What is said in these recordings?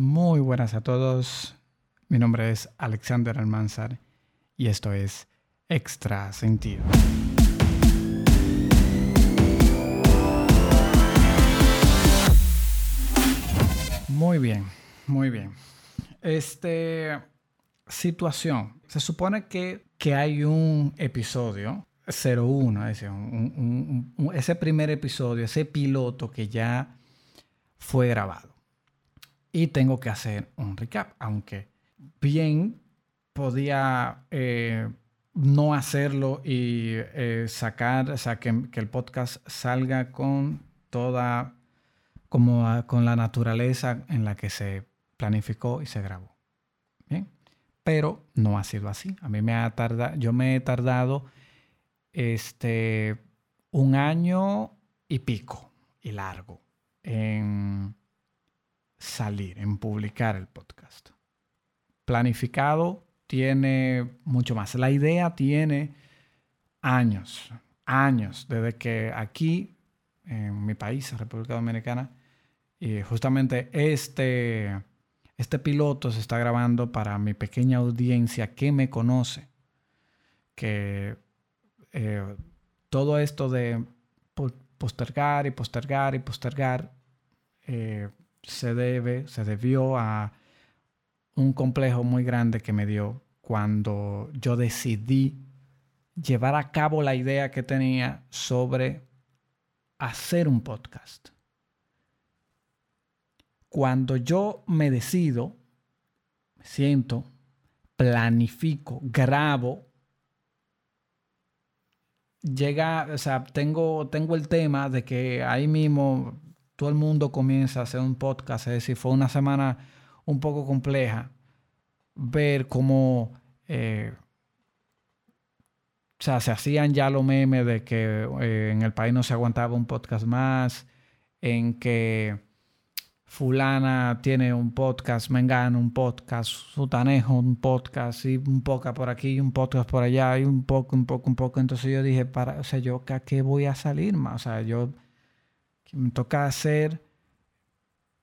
Muy buenas a todos. Mi nombre es Alexander Almanzar y esto es Extra Sentido. Muy bien, muy bien. Este situación. Se supone que, que hay un episodio 01, ese, ese primer episodio, ese piloto que ya fue grabado. Y tengo que hacer un recap, aunque bien podía eh, no hacerlo y eh, sacar, o sea, que, el podcast salga con toda, como con la naturaleza en la que se planificó y se grabó. Bien, pero no ha sido así. A mí me ha tardado, yo me he tardado este, un año y pico y largo en salir, en publicar el podcast. Planificado tiene mucho más. La idea tiene años, años, desde que aquí, en mi país, República Dominicana, y justamente este, este piloto se está grabando para mi pequeña audiencia que me conoce, que eh, todo esto de postergar y postergar y postergar eh, se debe, se debió a un complejo muy grande que me dio cuando yo decidí llevar a cabo la idea que tenía sobre hacer un podcast. Cuando yo me decido, me siento, planifico, grabo, llega, o sea, tengo, tengo el tema de que ahí mismo todo el mundo comienza a hacer un podcast, es decir, fue una semana un poco compleja ver cómo eh, o sea, se hacían ya los memes de que eh, en el país no se aguantaba un podcast más, en que fulana tiene un podcast, mengano un podcast, sutanejo un podcast, y un podcast por aquí, un podcast por allá, y un poco, un poco, un poco. Entonces yo dije, para, o sea, yo a qué voy a salir más, o sea, yo me toca hacer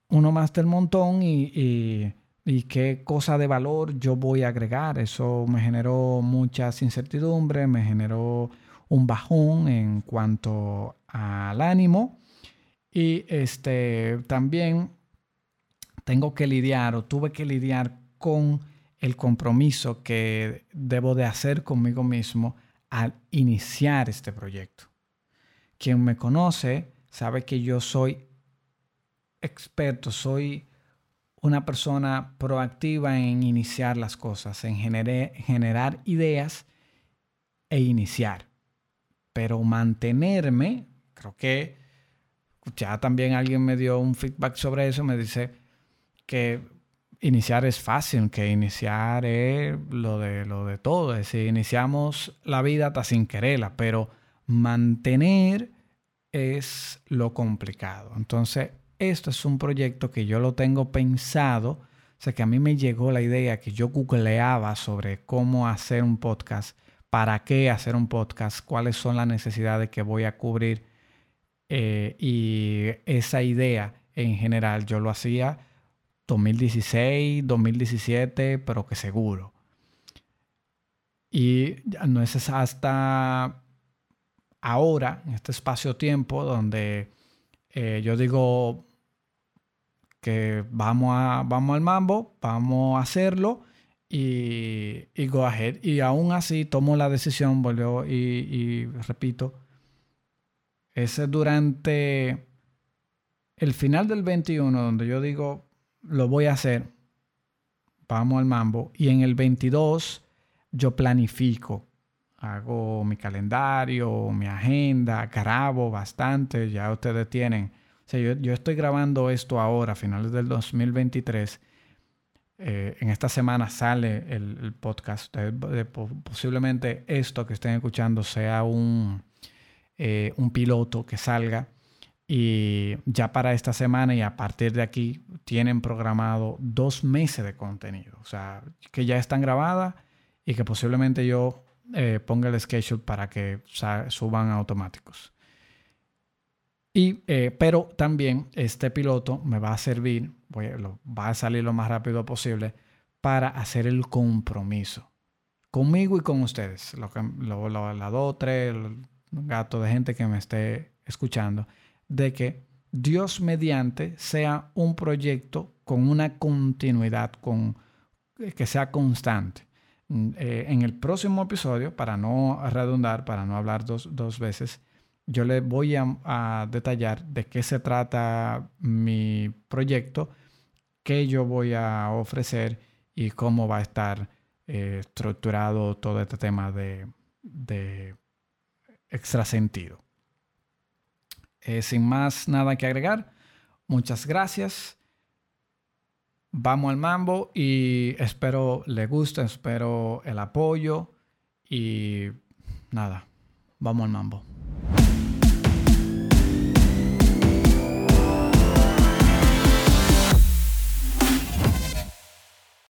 uno más del montón y, qué cosa de valor yo voy a agregar. Eso me generó muchas incertidumbres, me generó un bajón en cuanto al ánimo. Y este, también tengo que lidiar o tuve que lidiar con el compromiso que debo de hacer conmigo mismo al iniciar este proyecto. Quien me conoce sabe que yo soy experto, soy una persona proactiva en iniciar las cosas, en generar ideas e iniciar. Pero mantenerme, creo que ya también alguien me dio un feedback sobre eso, me dice que iniciar es fácil, que iniciar es lo de, lo de todo, es decir, iniciamos la vida hasta sin quererla, pero mantener es lo complicado. Entonces, esto es un proyecto que yo lo tengo pensado. O sea, que a mí me llegó la idea que yo googleaba sobre cómo hacer un podcast, para qué hacer un podcast, cuáles son las necesidades que voy a cubrir. Eh, y esa idea en general yo lo hacía 2016, 2017, pero que seguro. Y no es hasta ahora, en este espacio-tiempo, donde eh, yo digo que vamos, a, vamos al mambo, vamos a hacerlo y, y go ahead. Y aún así tomo la decisión, volvió y, y repito, es durante el final del 21 donde yo digo, lo voy a hacer, vamos al mambo, y en el 22 yo planifico hago mi calendario, mi agenda, grabo bastante, ya ustedes tienen. O sea, yo, estoy grabando esto ahora, a finales del 2023. Eh, en esta semana sale el, podcast. posiblemente esto que estén escuchando sea un, eh, un piloto que salga. Y ya para esta semana y a partir de aquí tienen programado dos meses de contenido. O sea, que ya están grabadas y que posiblemente yo eh, ponga el schedule para que suban automáticos. Y, eh, pero también este piloto me va a servir, va a salir lo más rápido posible para hacer el compromiso conmigo y con ustedes, lo, lo, lo, la dos, tres, el gato de gente que me esté escuchando, de que Dios mediante sea un proyecto con una continuidad, con, eh, que sea constante. Mm, eh, en el próximo episodio, para no redundar, para no hablar dos, dos veces, yo le voy a, detallar de qué se trata mi proyecto, qué yo voy a ofrecer y cómo va a estar eh, estructurado todo este tema de, de extrasentido. Eh, sin más nada que agregar, muchas gracias. Vamos al mambo y espero le guste, espero el apoyo y nada, vamos al mambo.